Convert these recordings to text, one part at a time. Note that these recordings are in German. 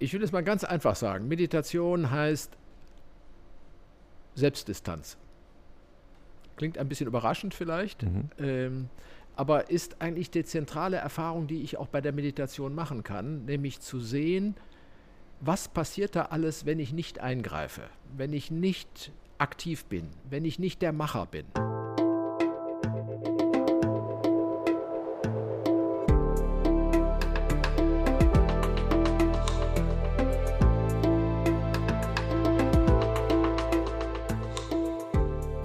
Ich will es mal ganz einfach sagen. Meditation heißt Selbstdistanz. Klingt ein bisschen überraschend vielleicht, mhm. ähm, aber ist eigentlich die zentrale Erfahrung, die ich auch bei der Meditation machen kann, nämlich zu sehen, was passiert da alles, wenn ich nicht eingreife, wenn ich nicht aktiv bin, wenn ich nicht der Macher bin.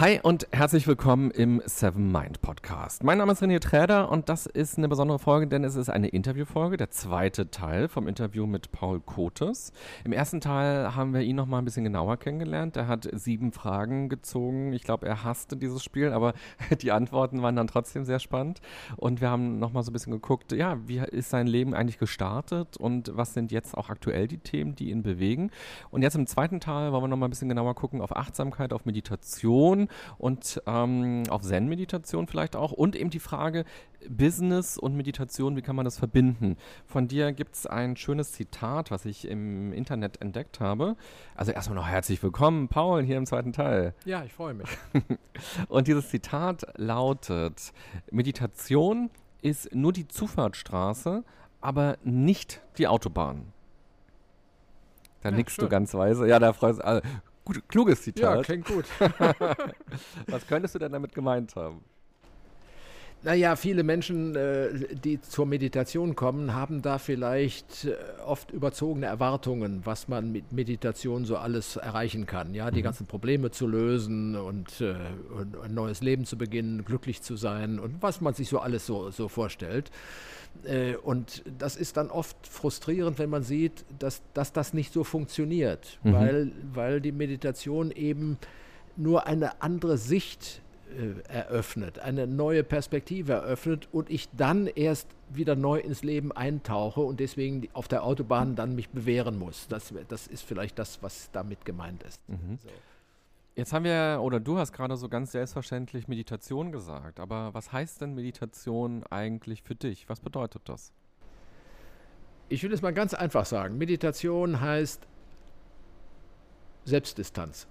Hi und herzlich willkommen im Seven Mind Podcast. Mein Name ist René Träder und das ist eine besondere Folge, denn es ist eine Interviewfolge, der zweite Teil vom Interview mit Paul Kotes. Im ersten Teil haben wir ihn noch mal ein bisschen genauer kennengelernt. Er hat sieben Fragen gezogen. Ich glaube, er hasste dieses Spiel, aber die Antworten waren dann trotzdem sehr spannend. Und wir haben noch mal so ein bisschen geguckt, ja, wie ist sein Leben eigentlich gestartet und was sind jetzt auch aktuell die Themen, die ihn bewegen. Und jetzt im zweiten Teil wollen wir noch mal ein bisschen genauer gucken auf Achtsamkeit, auf Meditation und ähm, auf Zen-Meditation vielleicht auch und eben die Frage Business und Meditation, wie kann man das verbinden? Von dir gibt es ein schönes Zitat, was ich im Internet entdeckt habe. Also erstmal noch herzlich willkommen, Paul, hier im zweiten Teil. Ja, ich freue mich. und dieses Zitat lautet, Meditation ist nur die Zufahrtsstraße, aber nicht die Autobahn. Da ja, nickst schön. du ganz weise. Ja, da freust du. Also, Gut, kluges Zitat. Ja, klingt gut. Was könntest du denn damit gemeint haben? Naja, viele Menschen, äh, die zur Meditation kommen, haben da vielleicht äh, oft überzogene Erwartungen, was man mit Meditation so alles erreichen kann. Ja, die mhm. ganzen Probleme zu lösen und, äh, und, ein neues Leben zu beginnen, glücklich zu sein und was man sich so alles so, so vorstellt. Und das ist dann oft frustrierend, wenn man sieht, dass, dass das nicht so funktioniert, mhm. weil, weil die Meditation eben nur eine andere Sicht äh, eröffnet, eine neue Perspektive eröffnet und ich dann erst wieder neu ins Leben eintauche und deswegen auf der Autobahn dann mich bewähren muss. Das, das ist vielleicht das, was damit gemeint ist. Mhm. So. Jetzt haben wir, oder du hast gerade so ganz selbstverständlich Meditation gesagt, aber was heißt denn Meditation eigentlich für dich? Was bedeutet das? Ich will es mal ganz einfach sagen. Meditation heißt Selbstdistanz.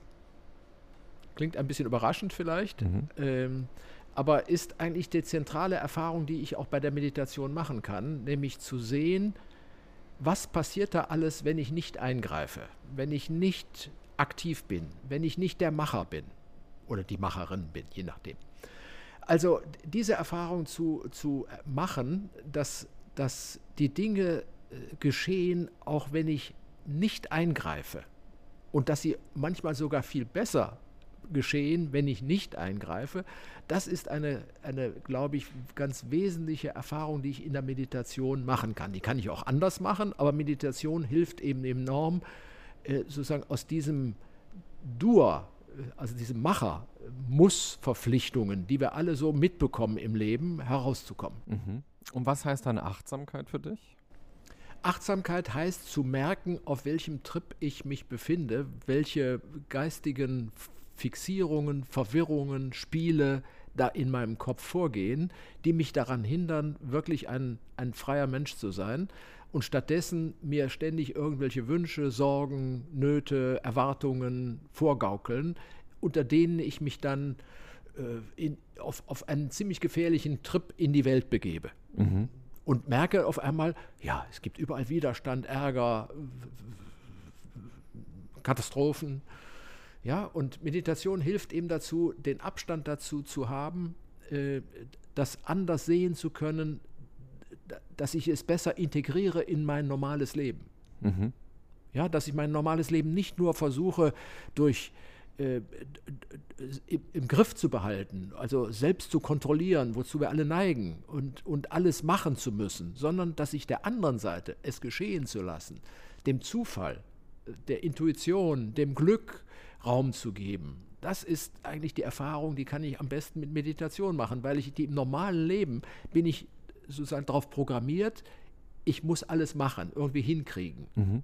Klingt ein bisschen überraschend vielleicht, mhm. ähm, aber ist eigentlich die zentrale Erfahrung, die ich auch bei der Meditation machen kann, nämlich zu sehen, was passiert da alles, wenn ich nicht eingreife, wenn ich nicht aktiv bin, wenn ich nicht der Macher bin oder die Macherin bin, je nachdem. Also diese Erfahrung zu, zu machen, dass, dass die Dinge äh, geschehen, auch wenn ich nicht eingreife und dass sie manchmal sogar viel besser geschehen, wenn ich nicht eingreife. Das ist eine, eine, glaube ich, ganz wesentliche Erfahrung, die ich in der Meditation machen kann. Die kann ich auch anders machen, aber Meditation hilft eben enorm, sozusagen aus diesem Dur, äh, also diesem Macher, Muss-Verpflichtungen, die wir alle so mitbekommen im Leben, herauszukommen. Mhm. Und was heißt dann Achtsamkeit für dich? Achtsamkeit heißt zu merken, auf welchem Trip ich mich befinde, welche geistigen Fixierungen, Verwirrungen, Spiele da in meinem Kopf vorgehen, die mich daran hindern, wirklich ein, ein freier Mensch zu sein und stattdessen mir ständig irgendwelche Wünsche, Sorgen, Nöte, Erwartungen vorgaukeln, unter denen ich mich dann äh, in, auf, auf einen ziemlich gefährlichen Trip in die Welt begebe. Mhm. Und merke auf einmal, ja, es gibt überall Widerstand, Ärger, Katastrophen. Ja, und Meditation hilft eben dazu, den Abstand dazu zu haben, äh, das anders sehen zu können, dass ich es besser integriere in mein normales Leben. Mhm. Ja, dass ich mein normales Leben nicht nur versuche durch äh, im Griff zu behalten, also selbst zu kontrollieren, wozu wir alle neigen und, und alles machen zu müssen, sondern dass ich der anderen Seite es geschehen zu lassen, dem Zufall, der Intuition, dem Glück, Raum zu geben. Das ist eigentlich die Erfahrung, die kann ich am besten mit Meditation machen, weil ich die im normalen Leben bin ich sozusagen darauf programmiert, ich muss alles machen, irgendwie hinkriegen. Mhm.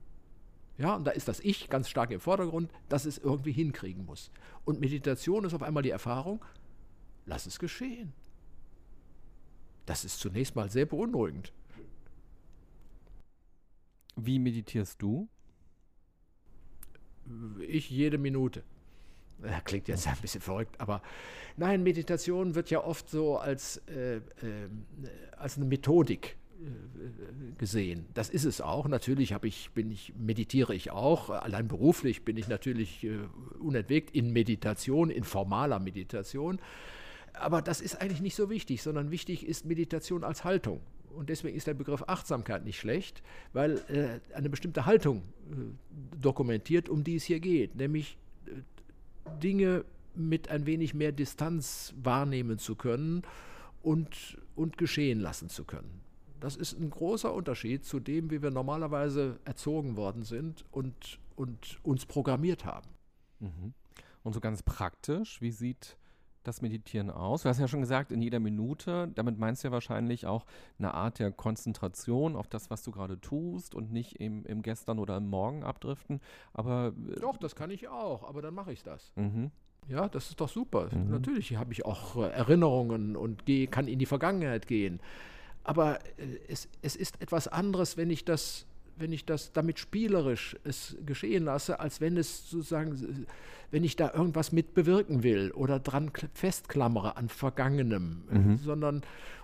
Ja, und da ist das Ich ganz stark im Vordergrund, das es irgendwie hinkriegen muss. Und Meditation ist auf einmal die Erfahrung, lass es geschehen. Das ist zunächst mal sehr beunruhigend. Wie meditierst du? Ich jede Minute. Klingt jetzt ein bisschen verrückt, aber nein, Meditation wird ja oft so als, äh, äh, als eine Methodik äh, gesehen. Das ist es auch. Natürlich ich, bin ich, meditiere ich auch. Allein beruflich bin ich natürlich äh, unentwegt in Meditation, in formaler Meditation. Aber das ist eigentlich nicht so wichtig, sondern wichtig ist Meditation als Haltung. Und deswegen ist der Begriff Achtsamkeit nicht schlecht, weil äh, eine bestimmte Haltung äh, dokumentiert, um die es hier geht, nämlich äh, Dinge mit ein wenig mehr Distanz wahrnehmen zu können und, und geschehen lassen zu können. Das ist ein großer Unterschied zu dem, wie wir normalerweise erzogen worden sind und, und uns programmiert haben. Mhm. Und so ganz praktisch, wie sieht das Meditieren aus? Du hast ja schon gesagt, in jeder Minute. Damit meinst du ja wahrscheinlich auch eine Art der Konzentration auf das, was du gerade tust und nicht im, im Gestern oder im Morgen abdriften. Aber äh, doch, das kann ich auch. Aber dann mache ich das. Mhm. Ja, das ist doch super. Mhm. Natürlich habe ich auch äh, Erinnerungen und geh, kann in die Vergangenheit gehen. Aber äh, es, es ist etwas anderes, wenn ich das wenn ich das damit spielerisch es geschehen lasse, als wenn es sozusagen, wenn ich da irgendwas mit bewirken will oder dran festklammere an Vergangenem, mhm. sondern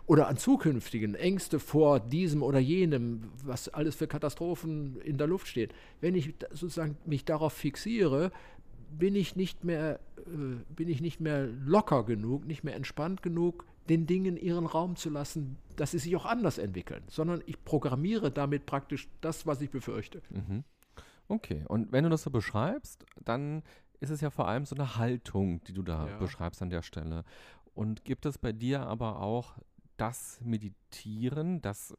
oder an zukünftigen Ängste vor diesem oder jenem, was alles für Katastrophen in der Luft steht. Wenn ich sozusagen mich darauf fixiere, bin ich nicht mehr, äh, bin ich nicht mehr locker genug, nicht mehr entspannt genug, den Dingen ihren Raum zu lassen, dass sie sich auch anders entwickeln, sondern ich programmiere damit praktisch das, was ich befürchte. Mhm. Okay, und wenn du das so beschreibst, dann ist es ja vor allem so eine Haltung, die du da ja. beschreibst an der Stelle. Und gibt es bei dir aber auch das Meditieren, das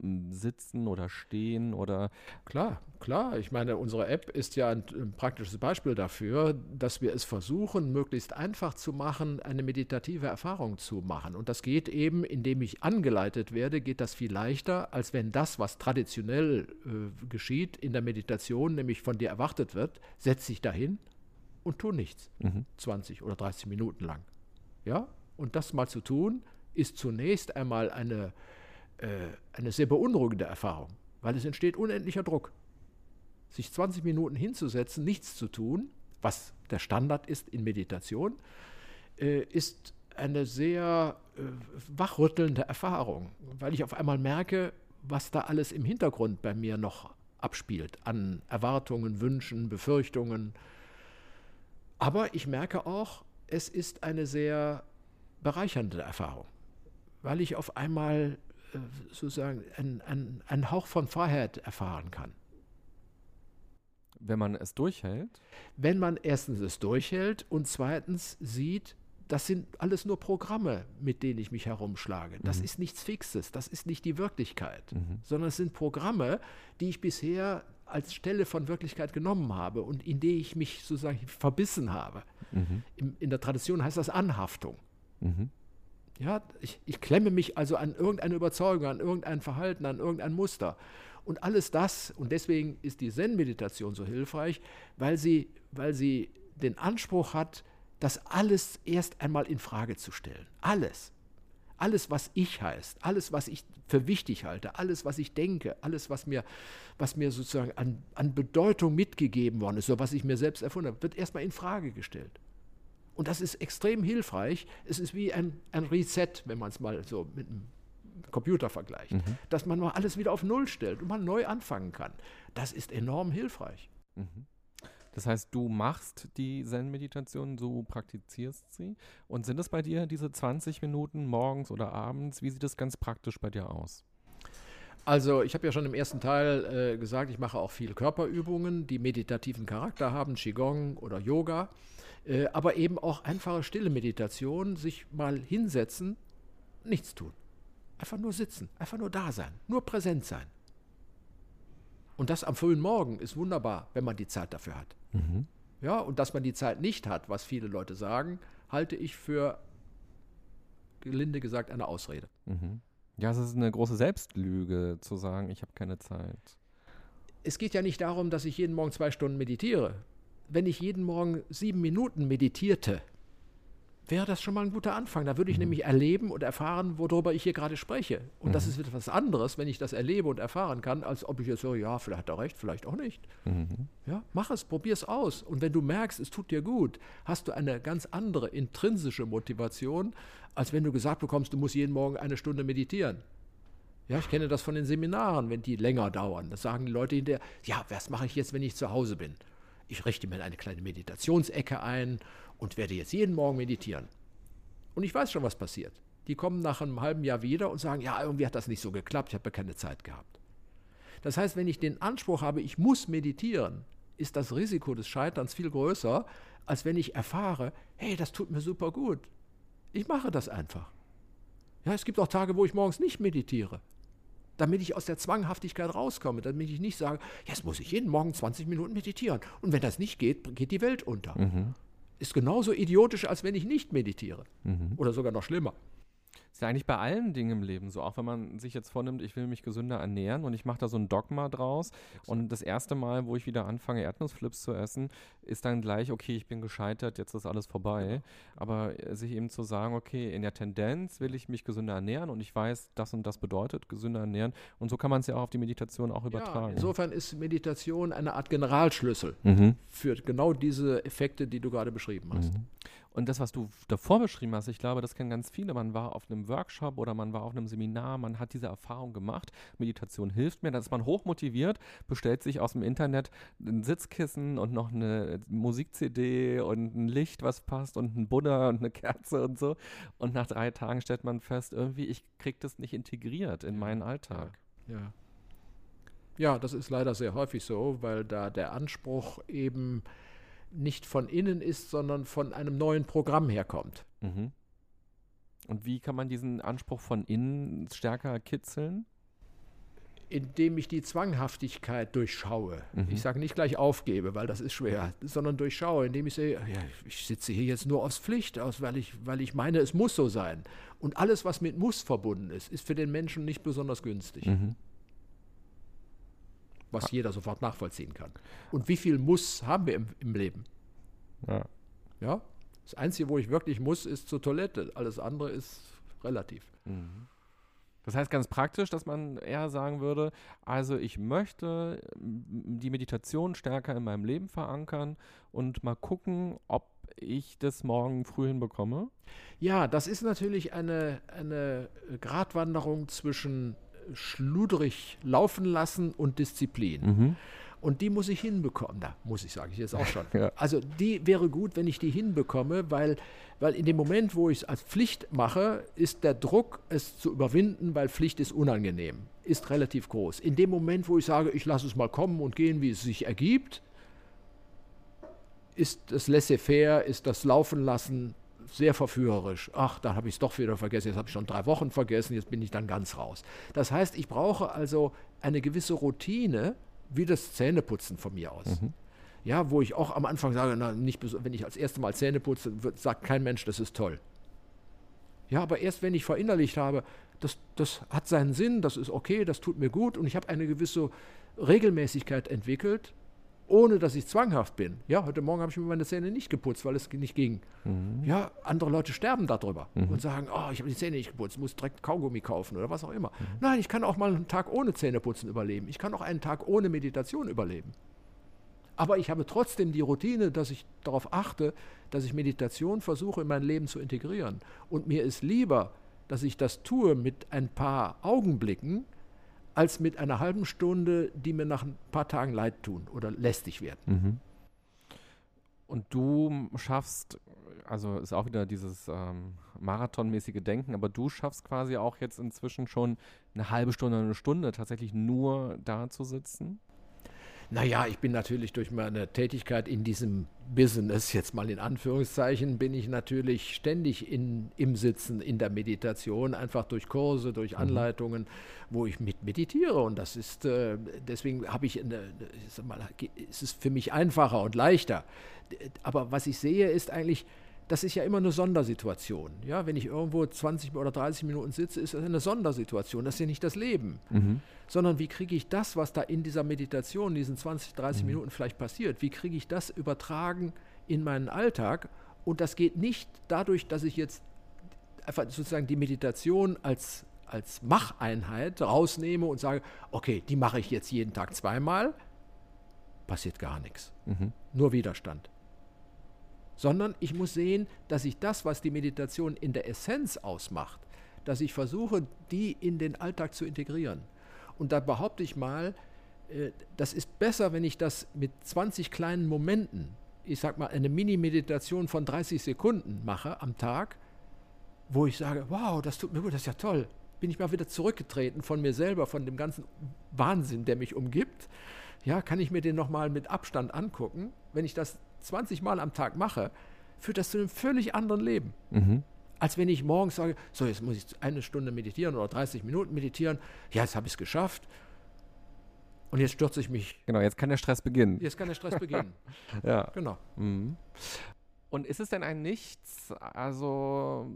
mm, Sitzen oder Stehen oder. Klar, klar. Ich meine, unsere App ist ja ein, ein, praktisches Beispiel dafür, dass wir es versuchen, möglichst einfach zu machen, eine meditative Erfahrung zu machen. Und das geht eben, indem ich angeleitet werde, geht das viel leichter, als wenn das, was traditionell äh, geschieht in der Meditation, nämlich von dir erwartet wird, setz dich dahin und tu nichts. Mhm. 20 oder 30 Minuten lang. Ja? Und das mal zu tun, ist zunächst einmal eine, äh, eine sehr beunruhigende Erfahrung, weil es entsteht unendlicher Druck. Sich 20 Minuten hinzusetzen, nichts zu tun, was der Standard ist in Meditation, äh, ist eine sehr äh, wachrüttelnde Erfahrung, weil ich auf einmal merke, was da alles im Hintergrund bei mir noch abspielt an Erwartungen, Wünschen, Befürchtungen. Aber ich merke auch, es ist eine sehr bereichernde Erfahrung weil ich auf einmal äh, sozusagen einen ein Hauch von Freiheit erfahren kann. Wenn man es durchhält? Wenn man erstens es durchhält und zweitens sieht, das sind alles nur Programme, mit denen ich mich herumschlage. Das mhm. ist nichts Fixes, das ist nicht die Wirklichkeit, mhm. sondern es sind Programme, die ich bisher als Stelle von Wirklichkeit genommen habe und in die ich mich sozusagen verbissen habe. Mhm. In, in, der Tradition heißt das Anhaftung. Ja, ich, ich klemme mich also an irgendeine Überzeugung, an irgendein Verhalten, an irgendein Muster. Und alles das, und deswegen ist die Zen-Meditation so hilfreich, weil sie, weil sie den Anspruch hat, das alles erst einmal in Frage zu stellen. Alles. Alles, was ich heißt, alles, was ich für wichtig halte, alles, was ich denke, alles, was mir, was mir sozusagen an, an Bedeutung mitgegeben worden ist, so was ich mir selbst erfunden habe, wird erstmal in Frage gestellt. Und das ist extrem hilfreich. Es ist wie ein, ein Reset, wenn man es mal so mit einem Computer vergleicht, mhm. dass man mal alles wieder auf Null stellt und man neu anfangen kann. Das ist enorm hilfreich. Mhm. Das heißt, du machst die Zen-Meditation, du praktizierst sie. Und sind es bei dir diese 20 Minuten morgens oder abends? Wie sieht es ganz praktisch bei dir aus? Also ich habe ja schon im ersten Teil äh, gesagt, ich mache auch viele Körperübungen, die meditativen Charakter haben, Qigong oder Yoga, äh, aber eben auch einfache stille Meditation, sich mal hinsetzen, nichts tun. Einfach nur sitzen, einfach nur da sein, nur präsent sein. Und das am frühen Morgen ist wunderbar, wenn man die Zeit dafür hat. Mhm. Ja, und dass man die Zeit nicht hat, was viele Leute sagen, halte ich für, gelinde gesagt, eine Ausrede. Mhm. Ja, es ist eine große Selbstlüge zu sagen, ich habe keine Zeit. es geht ja nicht darum, dass ich jeden Morgen zwei Stunden meditiere. Wenn ich jeden Morgen sieben Minuten meditierte, wäre das schon mal ein guter Anfang. Da würde ich mhm. nämlich erleben und erfahren, worüber ich hier gerade spreche. Und mhm. das ist etwas anderes, wenn ich das erlebe und erfahren kann, als ob ich jetzt so, ja, vielleicht hat er recht, vielleicht auch nicht. Mhm. Ja, mach es, probier es aus. Und wenn du merkst, es tut dir gut, hast du eine ganz andere intrinsische Motivation, als wenn du gesagt bekommst, du musst jeden Morgen eine Stunde meditieren. Ja, ich kenne das von den Seminaren, wenn die länger dauern. Das sagen die Leute hinterher, ja, was mache ich jetzt, wenn ich zu Hause bin? Ich richte mir eine kleine Meditationsecke ein und werde jetzt jeden Morgen meditieren. Und ich weiß schon, was passiert. Die kommen nach einem halben Jahr wieder und sagen, ja, irgendwie hat das nicht so geklappt, ich habe keine Zeit gehabt. Das heißt, wenn ich den Anspruch habe, ich muss meditieren, ist das Risiko des Scheiterns viel größer, als wenn ich erfahre, hey, das tut mir super gut. Ich mache das einfach. Ja, es gibt auch Tage, wo ich morgens nicht meditiere. Damit ich aus der Zwanghaftigkeit rauskomme, damit ich nicht sage, jetzt muss ich jeden Morgen 20 Minuten meditieren. Und wenn das nicht geht, geht die Welt unter. Mhm ist genauso idiotisch, als wenn ich nicht meditiere. Mhm. Oder sogar noch schlimmer. Ist ja eigentlich bei allen Dingen im Leben so. Auch wenn man sich jetzt vornimmt, ich will mich gesünder ernähren und ich mache da so ein Dogma draus. Und das erste Mal, wo ich wieder anfange, Erdnussflips zu essen, ist dann gleich, okay, ich bin gescheitert, jetzt ist alles vorbei. Genau. Aber äh, sich eben zu sagen, okay, in der Tendenz will ich mich gesünder ernähren und ich weiß, das und das bedeutet gesünder ernähren. Und so kann man es ja auch auf die Meditation auch übertragen. Ja, insofern ist Meditation eine Art Generalschlüssel mhm. für genau diese Effekte, die du gerade beschrieben hast. Mhm. Und das, was du davor beschrieben hast, ich glaube, das kennen ganz viele. Man war auf einem Workshop oder man war auf einem Seminar, man hat diese Erfahrung gemacht. Meditation hilft mir. Dann ist man hochmotiviert, bestellt sich aus dem Internet ein Sitzkissen und noch eine Musik-CD und ein Licht, was passt und ein Buddha und eine Kerze und so. Und nach drei Tagen stellt man fest, irgendwie, ich kriege das nicht integriert in meinen Alltag. ja. ja. Ja, das ist leider sehr häufig so, weil da der Anspruch eben nicht von innen ist, sondern von einem neuen Programm herkommt. Mhm. Und wie kann man diesen Anspruch von innen stärker kitzeln? Indem ich die Zwanghaftigkeit durchschaue. Mhm. Ich sage nicht gleich aufgebe, weil das ist schwer, sondern durchschaue, indem ich sehe, ja, ich sitze hier jetzt nur aus Pflicht aus, weil ich, weil ich meine, es muss so sein. Und alles, was mit muss verbunden ist, ist für den Menschen nicht besonders günstig. Mhm was jeder sofort nachvollziehen kann. Und wie viel Muss haben wir im, im Leben? Ja. ja. Das Einzige, wo ich wirklich muss, ist zur Toilette. Alles andere ist relativ. Mhm. Das heißt ganz praktisch, dass man eher sagen würde, also ich möchte die Meditation stärker in meinem Leben verankern und mal gucken, ob ich das morgen früh hinbekomme. Ja, das ist natürlich eine, eine Gratwanderung zwischen schludrig laufen lassen und Disziplin. Mhm. Und die muss ich hinbekommen. Da muss ich, sage ich jetzt auch schon. ja. Also die wäre gut, wenn ich die hinbekomme, weil, weil in dem Moment, wo ich es als Pflicht mache, ist der Druck, es zu überwinden, weil Pflicht ist unangenehm, ist relativ groß. In dem Moment, wo ich sage, ich lasse es mal kommen und gehen, wie es sich ergibt, ist das Laissez-faire, ist das Laufen lassen sehr verführerisch. Ach, dann habe ich es doch wieder vergessen, jetzt habe ich schon drei Wochen vergessen, jetzt bin ich dann ganz raus. Das heißt, ich brauche also eine gewisse Routine, wie das Zähneputzen von mir aus. Mhm. Ja, wo ich auch am Anfang sage, na, nicht, wenn ich als erstes Mal Zähne putze, sagt kein Mensch, das ist toll. Ja, aber erst wenn ich verinnerlicht habe, das, das hat seinen Sinn, das ist okay, das tut mir gut und ich habe eine gewisse Regelmäßigkeit entwickelt, ohne dass ich zwanghaft bin. Ja, heute Morgen habe ich mir meine Zähne nicht geputzt, weil es nicht ging. Mhm. Ja, andere Leute sterben darüber mhm. und sagen, oh, ich habe die Zähne nicht geputzt, muss direkt Kaugummi kaufen oder was auch immer. Mhm. Nein, ich kann auch mal einen Tag ohne Zähneputzen überleben. Ich kann auch einen Tag ohne Meditation überleben. Aber ich habe trotzdem die Routine, dass ich darauf achte, dass ich Meditation versuche in mein Leben zu integrieren. Und mir ist lieber, dass ich das tue mit ein paar Augenblicken, als mit einer halben Stunde, die mir nach ein paar Tagen leid tun oder lästig werden. Mhm. Und du schaffst, also ist auch wieder dieses ähm, marathonmäßige Denken, aber du schaffst quasi auch jetzt inzwischen schon eine halbe Stunde, eine Stunde tatsächlich nur da zu sitzen? Naja, ich bin natürlich durch meine Tätigkeit in diesem Business, jetzt mal in Anführungszeichen, bin ich natürlich ständig in, im Sitzen, in der Meditation, einfach durch Kurse, durch mhm. Anleitungen, mhm. wo ich mit meditiere. Und das ist, äh, deswegen habe ich, eine, ich mal, es ist für mich einfacher und leichter. Aber was ich sehe, ist eigentlich, das ist ja immer eine Sondersituation. Ja, wenn ich irgendwo 20 oder 30 Minuten sitze, ist das eine Sondersituation. Das ist ja nicht das Leben. Mhm. Sondern wie kriege ich das, was da in dieser Meditation, diesen 20, 30 mhm. Minuten vielleicht passiert, wie kriege ich das übertragen in meinen Alltag? Und das geht nicht dadurch, dass ich jetzt einfach sozusagen die Meditation als, als Macheinheit rausnehme und sage, okay, die mache ich jetzt jeden Tag zweimal, passiert gar nichts. Mhm. Nur Widerstand sondern ich muss sehen, dass ich das, was die Meditation in der Essenz ausmacht, dass ich versuche, die in den Alltag zu integrieren. Und da behaupte ich mal, äh, das ist besser, wenn ich das mit 20 kleinen Momenten, ich sag mal eine Mini-Meditation von 30 Sekunden mache am Tag, wo ich sage, wow, das tut mir gut, das ist ja toll. Bin ich mal wieder zurückgetreten von mir selber, von dem ganzen Wahnsinn, der mich umgibt. Ja, kann ich mir den nochmal mit Abstand angucken. Wenn ich das 20 Mal am Tag mache, führt das zu einem völlig anderen Leben. Mhm. Als wenn ich morgens sage, so jetzt muss ich eine Stunde meditieren oder 30 Minuten meditieren. Ja, jetzt habe ich es geschafft. Und jetzt stürze ich mich. Genau, jetzt kann der Stress beginnen. Jetzt kann der Stress beginnen. ja. Genau. Mhm. Und ist es denn ein Nichts, also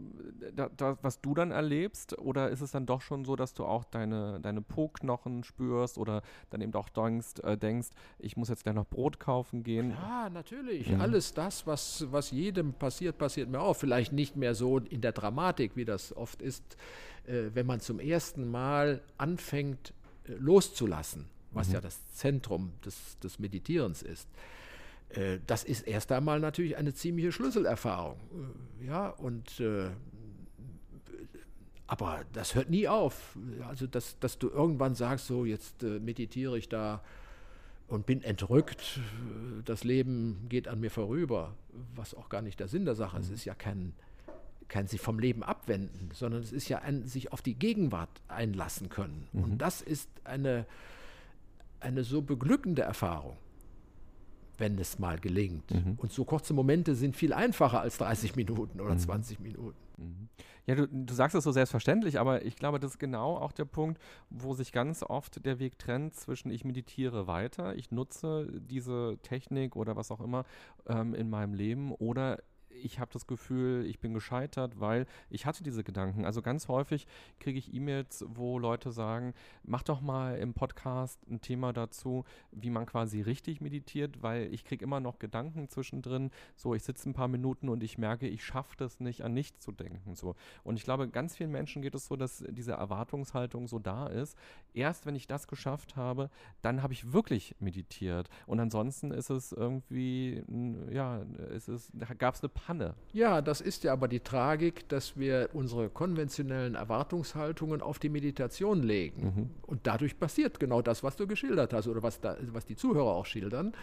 da, da, was du dann erlebst, oder ist es dann doch schon so, dass du auch deine, deine Po-Knochen spürst oder dann eben auch denkst, äh, denkst, ich muss jetzt gleich noch Brot kaufen gehen? Ja, natürlich. Mhm. Alles das, was, was jedem passiert, passiert mir auch. Vielleicht nicht mehr so in der Dramatik, wie das oft ist, äh, wenn man zum ersten Mal anfängt äh, loszulassen, was mhm. ja das Zentrum des, des Meditierens ist. Äh, das ist erst einmal natürlich eine ziemliche Schlüsselerfahrung. Äh, ja, und äh, aber das hört nie auf. Also, dass, dass du irgendwann sagst, so jetzt äh, meditiere ich da und bin entrückt, das Leben geht an mir vorüber, was auch gar nicht der Sinn der Sache ist. Mhm. Es ist ja kein, kein sich vom Leben abwenden, sondern es ist ja ein sich auf die Gegenwart einlassen können. Mhm. Und das ist eine, eine so beglückende Erfahrung wenn es mal gelingt. Mhm. Und so kurze Momente sind viel einfacher als 30 Minuten oder mhm. 20 Minuten. Mhm. Ja, du, du sagst es so selbstverständlich, aber ich glaube, das ist genau auch der Punkt, wo sich ganz oft der Weg trennt zwischen ich meditiere weiter, ich nutze diese Technik oder was auch immer ähm, in meinem Leben oder ich habe das Gefühl, ich bin gescheitert, weil ich hatte diese Gedanken. Also ganz häufig kriege ich E-Mails, wo Leute sagen, mach doch mal im Podcast ein Thema dazu, wie man quasi richtig meditiert, weil ich kriege immer noch Gedanken zwischendrin. So, ich sitze ein paar Minuten und ich merke, ich schaffe das nicht, an nichts zu denken. So. Und ich glaube, ganz vielen Menschen geht es so, dass diese Erwartungshaltung so da ist. Erst wenn ich das geschafft habe, dann habe ich wirklich meditiert. Und ansonsten ist es irgendwie, ja, es ist, da gab es eine Panne. Ja, das ist ja aber die Tragik, dass wir unsere konventionellen Erwartungshaltungen auf die Meditation legen. Mhm. Und dadurch passiert genau das, was du geschildert hast oder was, da, was die Zuhörer auch schildern,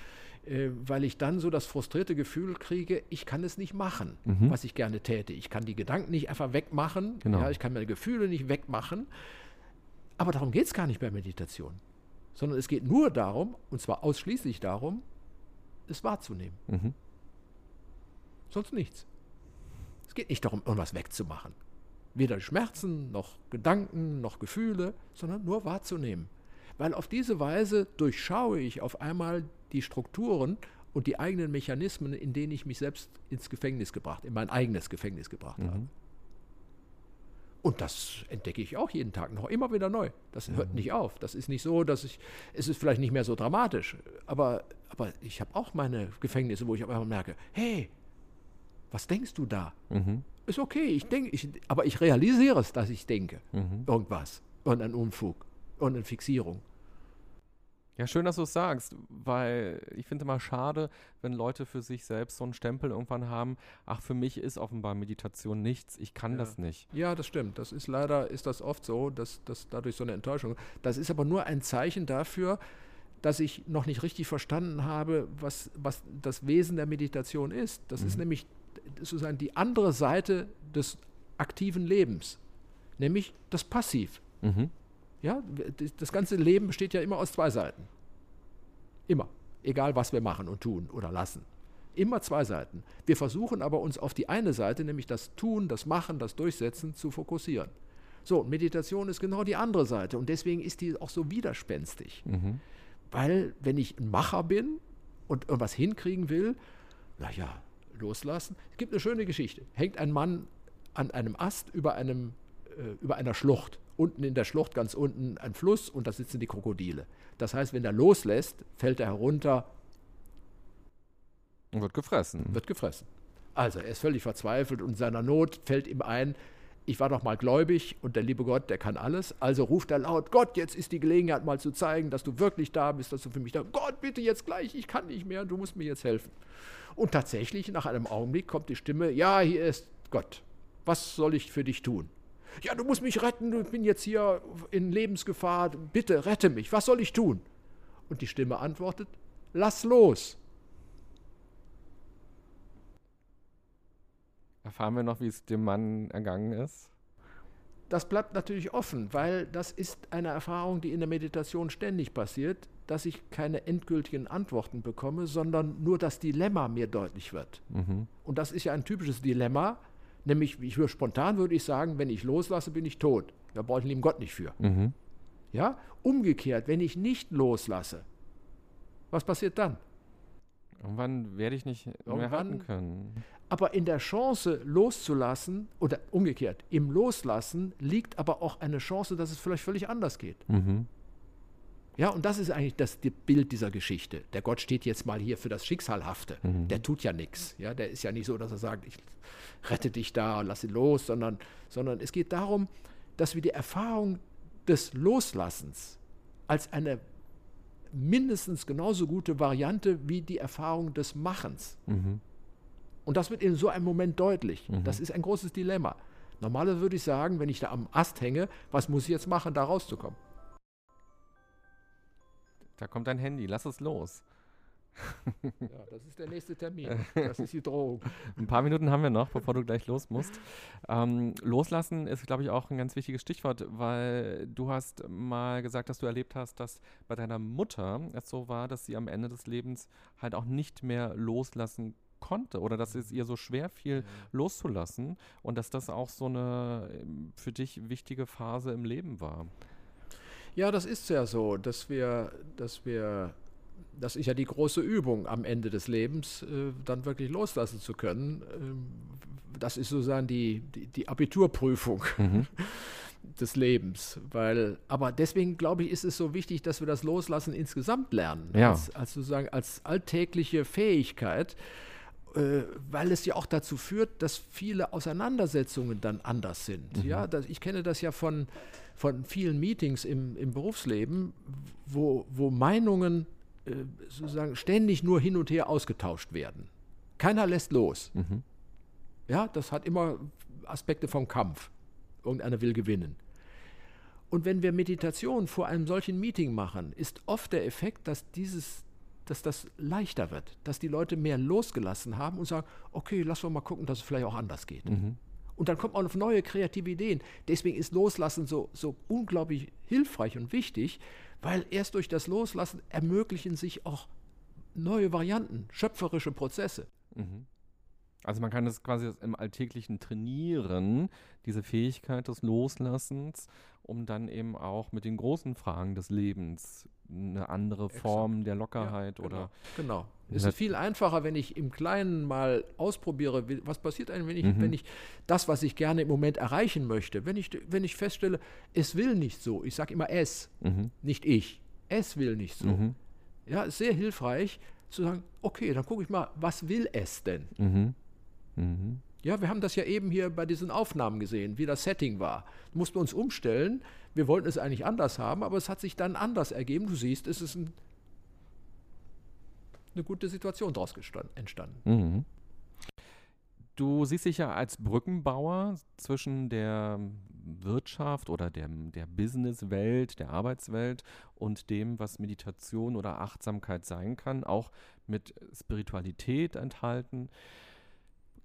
äh, weil ich dann so das frustrierte Gefühl kriege, ich kann es nicht machen, mhm. was ich gerne täte. Ich kann die Gedanken nicht einfach wegmachen, genau. ja, ich kann meine Gefühle nicht wegmachen. Aber darum geht es gar nicht bei Meditation, sondern es geht nur darum, und zwar ausschließlich darum, es wahrzunehmen. Mhm. Sonst nichts. Es geht nicht darum, irgendwas wegzumachen. Weder Schmerzen, noch Gedanken, noch Gefühle, sondern nur wahrzunehmen. Weil auf diese Weise durchschaue ich auf einmal die Strukturen und die eigenen Mechanismen, in denen ich mich selbst ins Gefängnis gebracht, in mein eigenes Gefängnis gebracht mhm. habe. Und das entdecke ich auch jeden Tag noch immer wieder neu. Das hört mhm. nicht auf. Das ist nicht so, dass ich, es ist vielleicht nicht mehr so dramatisch, aber, aber ich habe auch meine Gefängnisse, wo ich auf einmal merke, hey, was denkst du da? Mhm. Ist okay, ich denke, ich, aber ich realisiere es, dass ich denke. Mhm. Irgendwas. Und ein Unfug. Und eine Fixierung. Ja, schön, dass du es sagst, weil ich finde immer schade, wenn Leute für sich selbst so einen Stempel irgendwann haben, ach, für mich ist offenbar Meditation nichts, ich kann ja. das nicht. Ja, das stimmt. Das ist leider, ist das oft so, dass, dass dadurch so eine Enttäuschung. Das ist aber nur ein Zeichen dafür, dass ich noch nicht richtig verstanden habe, was, was das Wesen der Meditation ist. Das mhm. ist nämlich sozusagen die andere Seite des aktiven Lebens, nämlich das Passiv. Mhm. Ja, das ganze Leben besteht ja immer aus zwei Seiten. Immer. Egal, was wir machen und tun oder lassen. Immer zwei Seiten. Wir versuchen aber uns auf die eine Seite, nämlich das Tun, das Machen, das Durchsetzen, zu fokussieren. So, Meditation ist genau die andere Seite und deswegen ist die auch so widerspenstig. Mhm. Weil, wenn ich ein Macher bin und irgendwas hinkriegen will, naja, loslassen. Es gibt eine schöne Geschichte. Hängt ein Mann an einem Ast über, einem, äh, über einer Schlucht. Unten in der Schlucht, ganz unten ein Fluss und da sitzen die Krokodile. Das heißt, wenn er loslässt, fällt er herunter. Und wird gefressen. Wird gefressen. Also, er ist völlig verzweifelt und in seiner Not fällt ihm ein, ich war doch mal gläubig und der liebe Gott, der kann alles. Also ruft er laut, Gott, jetzt ist die Gelegenheit mal zu zeigen, dass du wirklich da bist, dass du für mich da bist. Gott, bitte jetzt gleich, ich kann nicht mehr, du musst mir jetzt helfen. Und tatsächlich, nach einem Augenblick kommt die Stimme, ja, hier ist Gott. Was soll ich für dich tun? Ja, du musst mich retten, ich bin jetzt hier in Lebensgefahr, bitte rette mich, was soll ich tun? Und die Stimme antwortet, lass los. Erfahren wir noch, wie es dem Mann ergangen ist? Das bleibt natürlich offen, weil das ist eine Erfahrung, die in der Meditation ständig passiert, dass ich keine endgültigen Antworten bekomme, sondern nur das Dilemma mir deutlich wird. Mhm. Und das ist ja ein typisches Dilemma, nämlich, ich würde spontan würde ich sagen, wenn ich loslasse, bin ich tot. Da brauche ich den lieben Gott nicht für. Mhm. Ja? Umgekehrt, wenn ich nicht loslasse, was passiert dann? Irgendwann werde ich nicht Irgendwann, mehr halten können. Aber in der Chance loszulassen, oder umgekehrt, im Loslassen liegt aber auch eine Chance, dass es vielleicht völlig anders geht. Mhm. Ja, und das ist eigentlich das Bild dieser Geschichte. Der Gott steht jetzt mal hier für das Schicksalhafte. Mhm. Der tut ja nichts. Ja, der ist ja nicht so, dass er sagt, ich rette dich da lass ihn los, sondern, sondern es geht darum, dass wir die Erfahrung des Loslassens als eine mindestens genauso gute Variante wie die Erfahrung des Machens. Mhm. Und das wird in so einem Moment deutlich. Mhm. Das ist ein großes Dilemma. Normalerweise würde ich sagen, wenn ich da am Ast hänge, was muss ich jetzt machen, da rauszukommen? Da kommt dein Handy, lass es los. ja, das ist der nächste Termin. Das ist die Drohung. Ein paar Minuten haben wir noch, bevor du gleich los musst. Ähm, loslassen ist, glaube ich, auch ein ganz wichtiges Stichwort, weil du hast mal gesagt, dass du erlebt hast, dass bei deiner Mutter es so war, dass sie am Ende des Lebens halt auch nicht mehr loslassen konnte oder dass es ihr so schwer fiel, loszulassen und dass das auch so eine ähm, für dich wichtige Phase im Leben war. Ja, das ist ja so, dass wir, dass wir das ist ja die große Übung am Ende des Lebens, äh, dann wirklich loslassen zu können. Ähm, das ist sozusagen die, die, die Abiturprüfung mhm. des Lebens. Weil, aber deswegen glaube ich, ist es so wichtig, dass wir das Loslassen insgesamt lernen. Ja. Als, als sozusagen als alltägliche Fähigkeit. Äh, weil es ja auch dazu führt, dass viele Auseinandersetzungen dann anders sind. Mhm. Ja, das, ich kenne das ja von, von vielen Meetings im, im Berufsleben, wo, wo Meinungen äh, sozusagen ständig nur hin und her ausgetauscht werden. Keiner lässt los. Mhm. Ja, das hat immer Aspekte vom Kampf. Irgendeiner will gewinnen. Und wenn wir Meditation vor einem solchen Meeting machen, ist oft der Effekt, dass dieses dass das leichter wird, dass die Leute mehr losgelassen haben und sagen, okay, lass uns mal gucken, dass es vielleicht auch anders geht. Mhm. Und dann kommt man auf neue kreative Ideen. Deswegen ist Loslassen so, so unglaublich hilfreich und wichtig, weil erst durch das Loslassen ermöglichen sich auch neue Varianten, schöpferische Prozesse. Mhm. Also man kann es quasi im Alltäglichen trainieren, diese Fähigkeit des Loslassens, um dann eben auch mit den großen Fragen des Lebens eine andere Exakt. Form der Lockerheit ja, genau, oder. Genau. Es ist viel einfacher, wenn ich im Kleinen mal ausprobiere, was passiert eigentlich, wenn ich, mhm. wenn ich das, was ich gerne im Moment erreichen möchte, wenn ich, wenn ich feststelle, es will nicht so. Ich sage immer es, mhm. nicht ich. Es will nicht so. Mhm. Ja, ist sehr hilfreich zu sagen, okay, dann gucke ich mal, was will es denn? Mhm. Ja, wir haben das ja eben hier bei diesen Aufnahmen gesehen, wie das Setting war. Da mussten wir uns umstellen. Wir wollten es eigentlich anders haben, aber es hat sich dann anders ergeben. Du siehst, es ist ein, eine gute Situation daraus entstanden. Mhm. Du siehst dich ja als Brückenbauer zwischen der Wirtschaft oder der, der Businesswelt, der Arbeitswelt und dem, was Meditation oder Achtsamkeit sein kann, auch mit Spiritualität enthalten.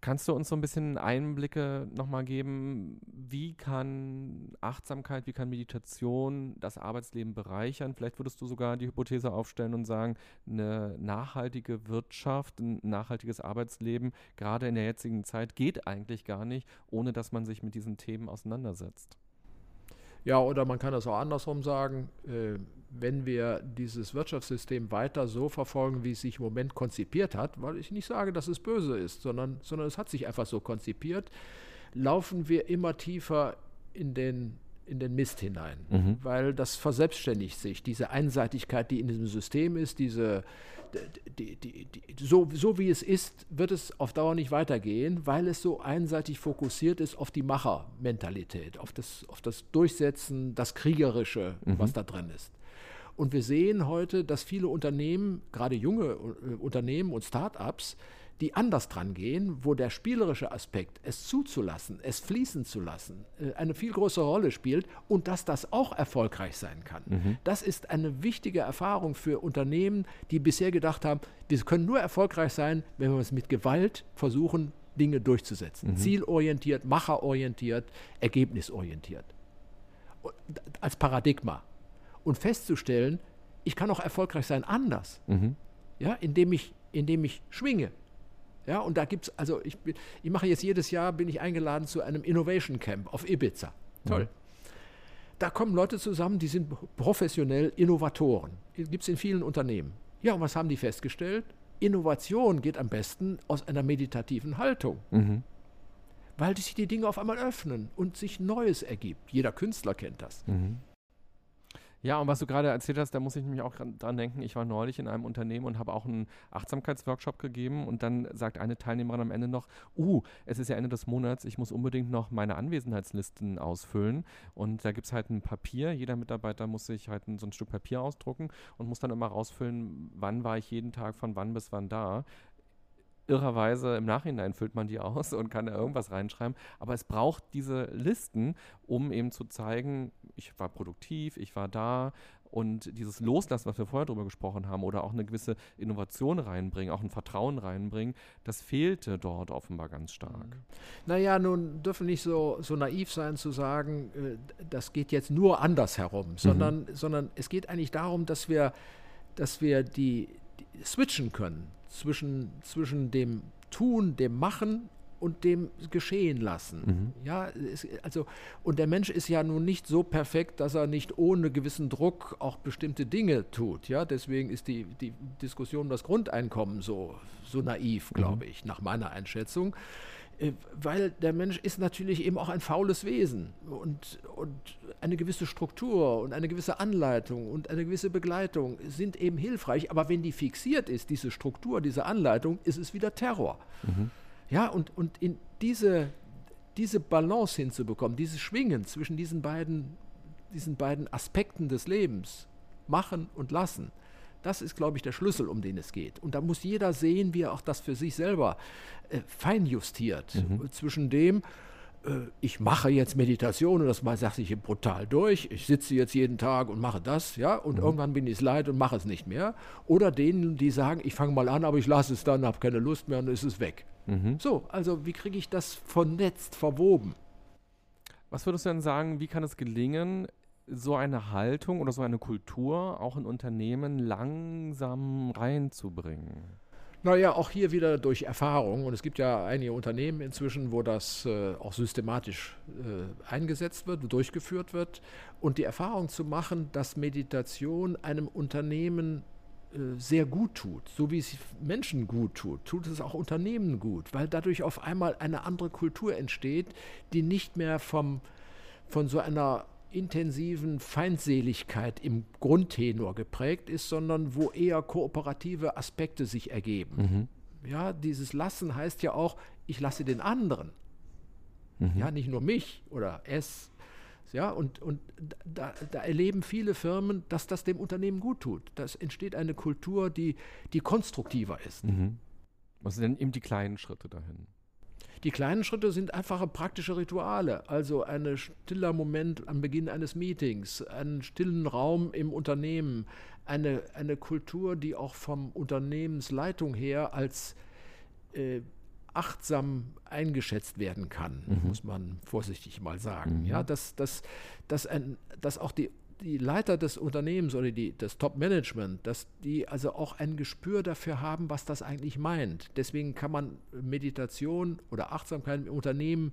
Kannst du uns so ein bisschen Einblicke nochmal geben, wie kann Achtsamkeit, wie kann Meditation das Arbeitsleben bereichern? Vielleicht würdest du sogar die Hypothese aufstellen und sagen, eine nachhaltige Wirtschaft, ein nachhaltiges Arbeitsleben, gerade in der jetzigen Zeit, geht eigentlich gar nicht, ohne dass man sich mit diesen Themen auseinandersetzt. Ja, oder man kann das auch andersrum sagen, äh, wenn wir dieses Wirtschaftssystem weiter so verfolgen, wie es sich im Moment konzipiert hat, weil ich nicht sage, dass es böse ist, sondern, sondern es hat sich einfach so konzipiert, laufen wir immer tiefer in den, in den Mist hinein, mhm. weil das verselbstständigt sich, diese Einseitigkeit, die in diesem System ist, diese, die, die, die, so, so wie es ist, wird es auf Dauer nicht weitergehen, weil es so einseitig fokussiert ist auf die Machermentalität, auf das, auf das Durchsetzen, das Kriegerische, mhm. was da drin ist. Und wir sehen heute, dass viele Unternehmen, gerade junge äh, Unternehmen und Start-ups, die anders dran gehen, wo der spielerische Aspekt, es zuzulassen, es fließen zu lassen, äh, eine viel größere Rolle spielt und dass das auch erfolgreich sein kann. Mhm. Das ist eine wichtige Erfahrung für Unternehmen, die bisher gedacht haben, wir können nur erfolgreich sein, wenn wir es mit Gewalt versuchen, Dinge durchzusetzen. Mhm. Zielorientiert, macherorientiert, ergebnisorientiert. Als Paradigma und festzustellen, ich kann auch erfolgreich sein anders. Mhm. Ja, indem ich, indem ich schwinge. Ja, und da gibt es, also ich, ich mache jetzt jedes Jahr, bin ich eingeladen zu einem Innovation Camp auf Ibiza. Toll. Mhm. Da kommen Leute zusammen, die sind professionell Innovatoren. Gibt es in vielen Unternehmen. Ja, und was haben die festgestellt? Innovation geht am besten aus einer meditativen Haltung. Mhm. Weil sich die Dinge auf einmal öffnen und sich Neues ergibt. Jeder Künstler kennt das. Mhm. Ja, und was du gerade erzählt hast, da muss ich nämlich auch dran denken. Ich war neulich in einem Unternehmen und habe auch einen Achtsamkeitsworkshop gegeben und dann sagt eine Teilnehmerin am Ende noch, uh, es ist ja Ende des Monats, ich muss unbedingt noch meine Anwesenheitslisten ausfüllen und da gibt es halt ein Papier. Jeder Mitarbeiter muss sich halt ein, so ein Stück Papier ausdrucken und muss dann immer rausfüllen, wann war ich jeden Tag von wann bis wann da irrerweise im Nachhinein füllt man die aus und kann da irgendwas reinschreiben. Aber es braucht diese Listen, um eben zu zeigen, ich war produktiv, ich war da und dieses Loslassen, was wir vorher drüber gesprochen haben, oder auch eine gewisse Innovation reinbringen, auch ein Vertrauen reinbringen, das fehlte dort offenbar ganz stark. Mhm. Naja, nun dürfen nicht so, so naiv sein zu sagen, äh, das geht jetzt nur anders herum, sondern, mhm. sondern es geht eigentlich darum, dass wir, dass wir die, die switchen können zwischen, zwischen dem Tun, dem Machen und dem Geschehen lassen. Mhm. Ja, es, also, und der Mensch ist ja nun nicht so perfekt, dass er nicht ohne gewissen Druck auch bestimmte Dinge tut. Ja, deswegen ist die, die Diskussion um das Grundeinkommen so, so naiv, glaube mhm. ich, nach meiner Einschätzung. Äh, weil der Mensch ist natürlich eben auch ein faules Wesen und, und eine gewisse Struktur und eine gewisse Anleitung und eine gewisse Begleitung sind eben hilfreich, aber wenn die fixiert ist, diese Struktur, diese Anleitung, ist es wieder Terror. Mhm. Ja, und, und in diese, diese Balance hinzubekommen, dieses Schwingen zwischen diesen beiden, diesen beiden Aspekten des Lebens, machen und lassen, das ist, glaube ich, der Schlüssel, um den es geht. Und da muss jeder sehen, wie er auch das für sich selber äh, feinjustiert. Mhm. Zwischen dem, äh, ich mache jetzt Meditation und das sage ich brutal durch. Ich sitze jetzt jeden Tag und mache das, ja, und mhm. irgendwann bin ich es leid und mache es nicht mehr. Oder denen, die sagen, ich fange mal an, aber ich lasse es dann, habe keine Lust mehr und ist es weg. Mhm. So, also wie kriege ich das vernetzt, verwoben? Was würdest du denn sagen, wie kann es gelingen, so eine Haltung oder so eine Kultur auch in Unternehmen langsam reinzubringen? Naja, auch hier wieder durch Erfahrung. Und es gibt ja einige Unternehmen inzwischen, wo das äh, auch systematisch äh, eingesetzt wird, durchgeführt wird. Und die Erfahrung zu machen, dass Meditation einem Unternehmen äh, sehr gut tut, so wie es Menschen gut tut, tut es auch Unternehmen gut, weil dadurch auf einmal eine andere Kultur entsteht, die nicht mehr vom, von so einer intensiven Feindseligkeit im Grundtenor geprägt ist, sondern wo eher kooperative Aspekte sich ergeben. Mhm. Ja, dieses Lassen heißt ja auch, ich lasse den anderen. Mhm. Ja, nicht nur mich oder es. Ja, und, und da, da, erleben viele Firmen, dass das dem Unternehmen gut tut. Das entsteht eine Kultur, die, die konstruktiver ist. Mhm. Was sind denn eben die kleinen Schritte dahin? Die kleinen Schritte sind einfache praktische Rituale, also ein stiller Moment am Beginn eines Meetings, einen stillen Raum im Unternehmen, eine, eine Kultur, die auch vom Unternehmensleitung her als äh, achtsam eingeschätzt werden kann, mhm. muss man vorsichtig mal sagen. Mhm. Ja, dass, dass, dass, ein, dass auch die die Leiter des Unternehmens oder die, das Top-Management, dass die also auch ein Gespür dafür haben, was das eigentlich meint. Deswegen kann man Meditation oder Achtsamkeit im Unternehmen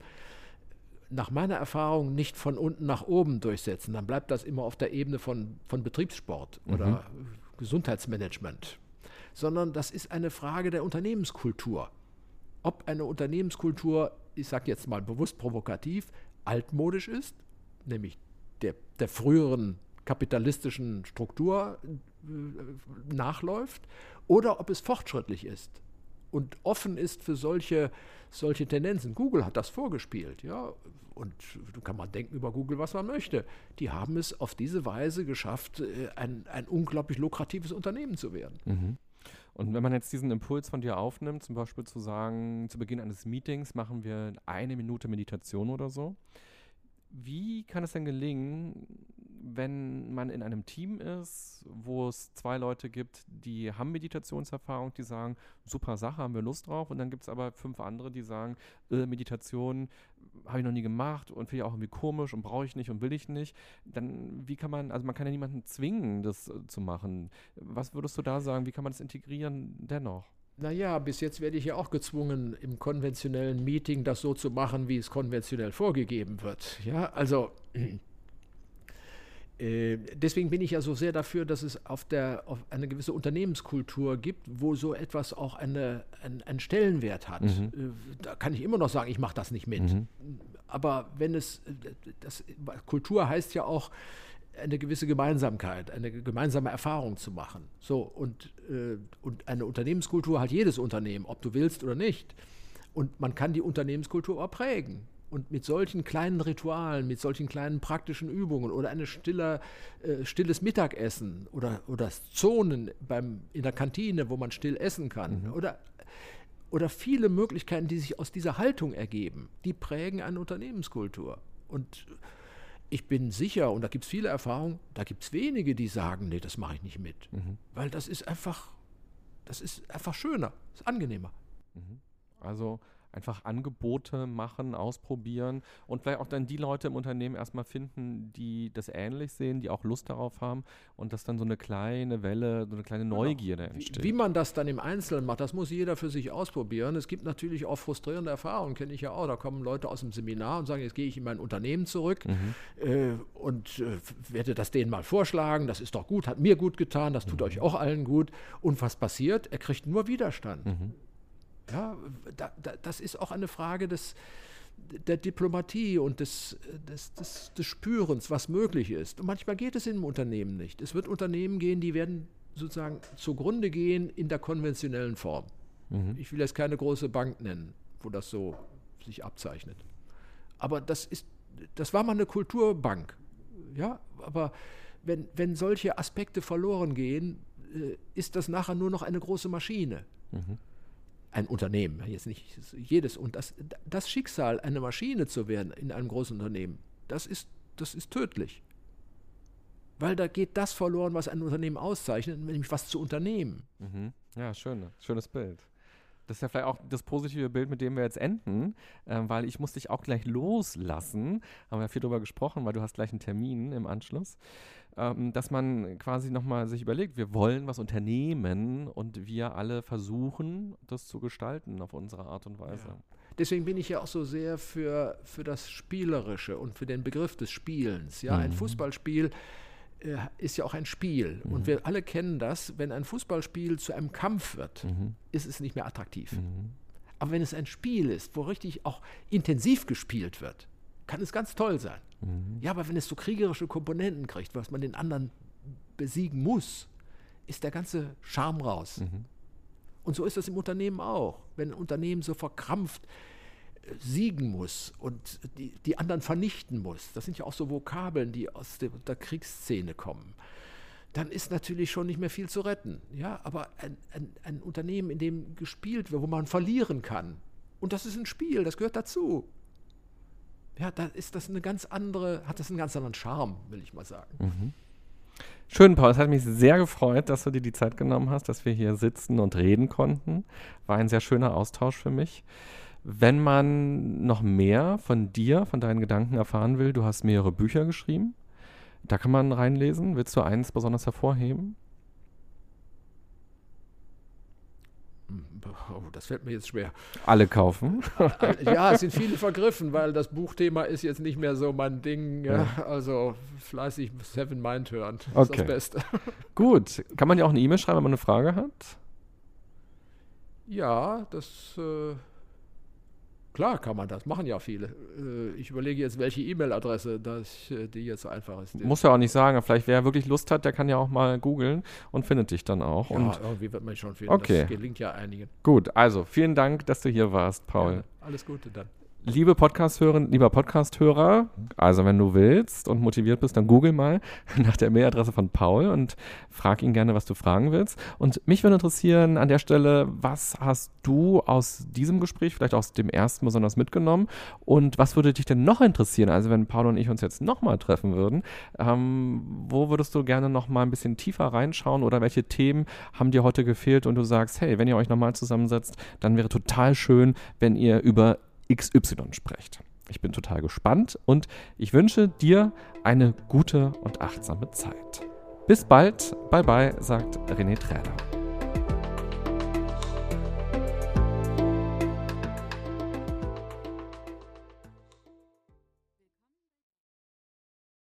nach meiner Erfahrung nicht von unten nach oben durchsetzen. Dann bleibt das immer auf der Ebene von, von Betriebssport mhm. oder Gesundheitsmanagement, sondern das ist eine Frage der Unternehmenskultur. Ob eine Unternehmenskultur, ich sage jetzt mal bewusst provokativ, altmodisch ist, nämlich der, der früheren kapitalistischen Struktur äh, nachläuft, oder ob es fortschrittlich ist und offen ist für solche, solche Tendenzen. Google hat das vorgespielt, ja, und du kann man denken über Google, was man möchte. Die haben es auf diese Weise geschafft, äh, ein, ein unglaublich lukratives Unternehmen zu werden. Mhm. Und wenn man jetzt diesen Impuls von dir aufnimmt, zum Beispiel zu sagen, zu Beginn eines Meetings machen wir eine Minute Meditation oder so, wie kann es denn gelingen, wenn man in einem Team ist, wo es zwei Leute gibt, die haben Meditationserfahrung, die sagen, super Sache, haben wir Lust drauf. Und dann gibt es aber fünf andere, die sagen, äh, Meditation habe ich noch nie gemacht und finde ich auch irgendwie komisch und brauche ich nicht und will ich nicht. Dann, wie kann man, also man kann ja niemanden zwingen, das äh, zu machen. Was würdest du da sagen, wie kann man das integrieren dennoch? Naja, bis jetzt werde ich ja auch gezwungen, im konventionellen Meeting das so zu machen, wie es konventionell vorgegeben wird. Ja, also äh, deswegen bin ich ja so sehr dafür, dass es auf, der, auf eine gewisse Unternehmenskultur gibt, wo so etwas auch eine, ein, einen Stellenwert hat. Mhm. Äh, da kann ich immer noch sagen, ich mache das nicht mit. Mhm. Aber wenn es, das, Kultur heißt ja auch, eine gewisse Gemeinsamkeit, eine gemeinsame Erfahrung zu machen. So, und, äh, und eine Unternehmenskultur hat jedes Unternehmen, ob du willst oder nicht. Und man kann die Unternehmenskultur auch prägen. Und mit solchen kleinen Ritualen, mit solchen kleinen praktischen Übungen oder ein stiller, äh, stilles Mittagessen oder, oder Zonen beim, in der Kantine, wo man still essen kann mhm. oder, oder viele Möglichkeiten, die sich aus dieser Haltung ergeben, die prägen eine Unternehmenskultur. Und ich bin sicher, und da gibt es viele Erfahrungen, da gibt es wenige, die sagen, nee, das mache ich nicht mit. Mhm. Weil das ist einfach, das ist einfach schöner, ist angenehmer. Mhm. Also einfach Angebote machen, ausprobieren und vielleicht auch dann die Leute im Unternehmen erstmal finden, die das ähnlich sehen, die auch Lust darauf haben und dass dann so eine kleine Welle, so eine kleine genau. Neugierde genau. entsteht. Wie, wie, man das dann im Einzelnen macht, das muss jeder für sich ausprobieren. Es gibt natürlich auch frustrierende Erfahrungen, kenne ich ja auch. Da kommen Leute aus dem Seminar und sagen, jetzt gehe ich in mein Unternehmen zurück mhm. äh, und äh, werde das denen mal vorschlagen. Das ist doch gut, hat mir gut getan, das tut mhm. euch auch allen gut. Und was passiert? Er kriegt nur Widerstand. Mhm. Ja, da, da, das ist auch eine Frage des, der Diplomatie und des, des, des, des Spürens, was möglich ist. Und manchmal geht es in einem Unternehmen nicht. Es wird Unternehmen gehen, die werden sozusagen zugrunde gehen in der konventionellen Form. Mhm. Ich will jetzt keine große Bank nennen, wo das so sich abzeichnet. Aber das ist, das war mal eine Kulturbank. Ja, aber wenn, wenn solche Aspekte verloren gehen, äh, ist das nachher nur noch eine große Maschine. Mhm ein Unternehmen, jetzt nicht jedes, und das, das Schicksal, eine Maschine zu werden in einem großen Unternehmen, das ist, das ist tödlich. Weil da geht das verloren, was ein Unternehmen auszeichnet, nämlich was zu unternehmen. Mhm. Ja, schön, schönes Bild. Das ist ja vielleicht auch das positive Bild, mit dem wir jetzt enden, äh, weil ich muss dich auch gleich loslassen. Haben wir ja viel darüber gesprochen, weil du hast gleich einen Termin im Anschluss ähm, dass man quasi nochmal sich überlegt, wir wollen was unternehmen und wir alle versuchen, das zu gestalten auf unsere Art und Weise. Ja. Deswegen bin ich ja auch so sehr für, für das Spielerische und für den Begriff des Spielens. Ja, mhm. ein Fußballspiel ist ja auch ein Spiel. Mhm. Und wir alle kennen das, wenn ein Fußballspiel zu einem Kampf wird, mhm. ist es nicht mehr attraktiv. Mhm. Aber wenn es ein Spiel ist, wo richtig auch intensiv gespielt wird, kann es ganz toll sein. Mhm. Ja, aber wenn es so kriegerische Komponenten kriegt, was man den anderen besiegen muss, ist der ganze Charme raus. Mhm. Und so ist das im Unternehmen auch. Wenn ein Unternehmen so verkrampft äh, siegen muss und die, die anderen vernichten muss, das sind ja auch so Vokabeln, die aus der, der Kriegsszene kommen, dann ist natürlich schon nicht mehr viel zu retten. Ja, aber ein, ein, ein Unternehmen, in dem gespielt wird, wo man verlieren kann, und das ist ein Spiel, das gehört dazu ja, da ist das eine ganz andere, hat das einen ganz anderen Charme, will ich mal sagen. Mhm. Schön, Paul. Es hat mich sehr gefreut, dass du dir die Zeit genommen hast, dass wir hier sitzen und reden konnten. War ein sehr schöner Austausch für mich. Wenn man noch mehr von dir, von deinen Gedanken erfahren will, du hast mehrere Bücher geschrieben. Da kann man reinlesen. Willst du eins besonders hervorheben? Oh, das fällt mir jetzt schwer. Alle kaufen? ja, es sind viele vergriffen, weil das Buchthema ist jetzt nicht mehr so mein Ding. Ja. Also fleißig Seven Mind hören. Das okay. ist das Beste. Gut. Kann man ja auch eine E-Mail schreiben, wenn man eine Frage hat? Ja, das. Äh Klar kann man das, machen ja viele. Äh, ich überlege jetzt, welche E-Mail-Adresse, dass äh, die jetzt so einfach ist. Muss ja auch nicht sagen, vielleicht wer wirklich Lust hat, der kann ja auch mal googeln und findet dich dann auch. Ja, und irgendwie wird man schon finden. Okay. Das gelingt ja einigen. Gut, also vielen Dank, dass du hier warst, Paul. Ja, alles Gute dann. Liebe Podcast-Hörerin, lieber Podcast-Hörer, also wenn du willst und motiviert bist, dann google mal nach der Mailadresse von Paul und frag ihn gerne, was du fragen willst. Und mich würde interessieren an der Stelle, was hast du aus diesem Gespräch, vielleicht aus dem ersten besonders mitgenommen und was würde dich denn noch interessieren? Also wenn Paul und ich uns jetzt nochmal treffen würden, ähm, wo würdest du gerne nochmal ein bisschen tiefer reinschauen oder welche Themen haben dir heute gefehlt und du sagst, hey, wenn ihr euch nochmal zusammensetzt, dann wäre total schön, wenn ihr über XY sprecht. Ich bin total gespannt und ich wünsche dir eine gute und achtsame Zeit. Bis bald, bye bye, sagt René Träder.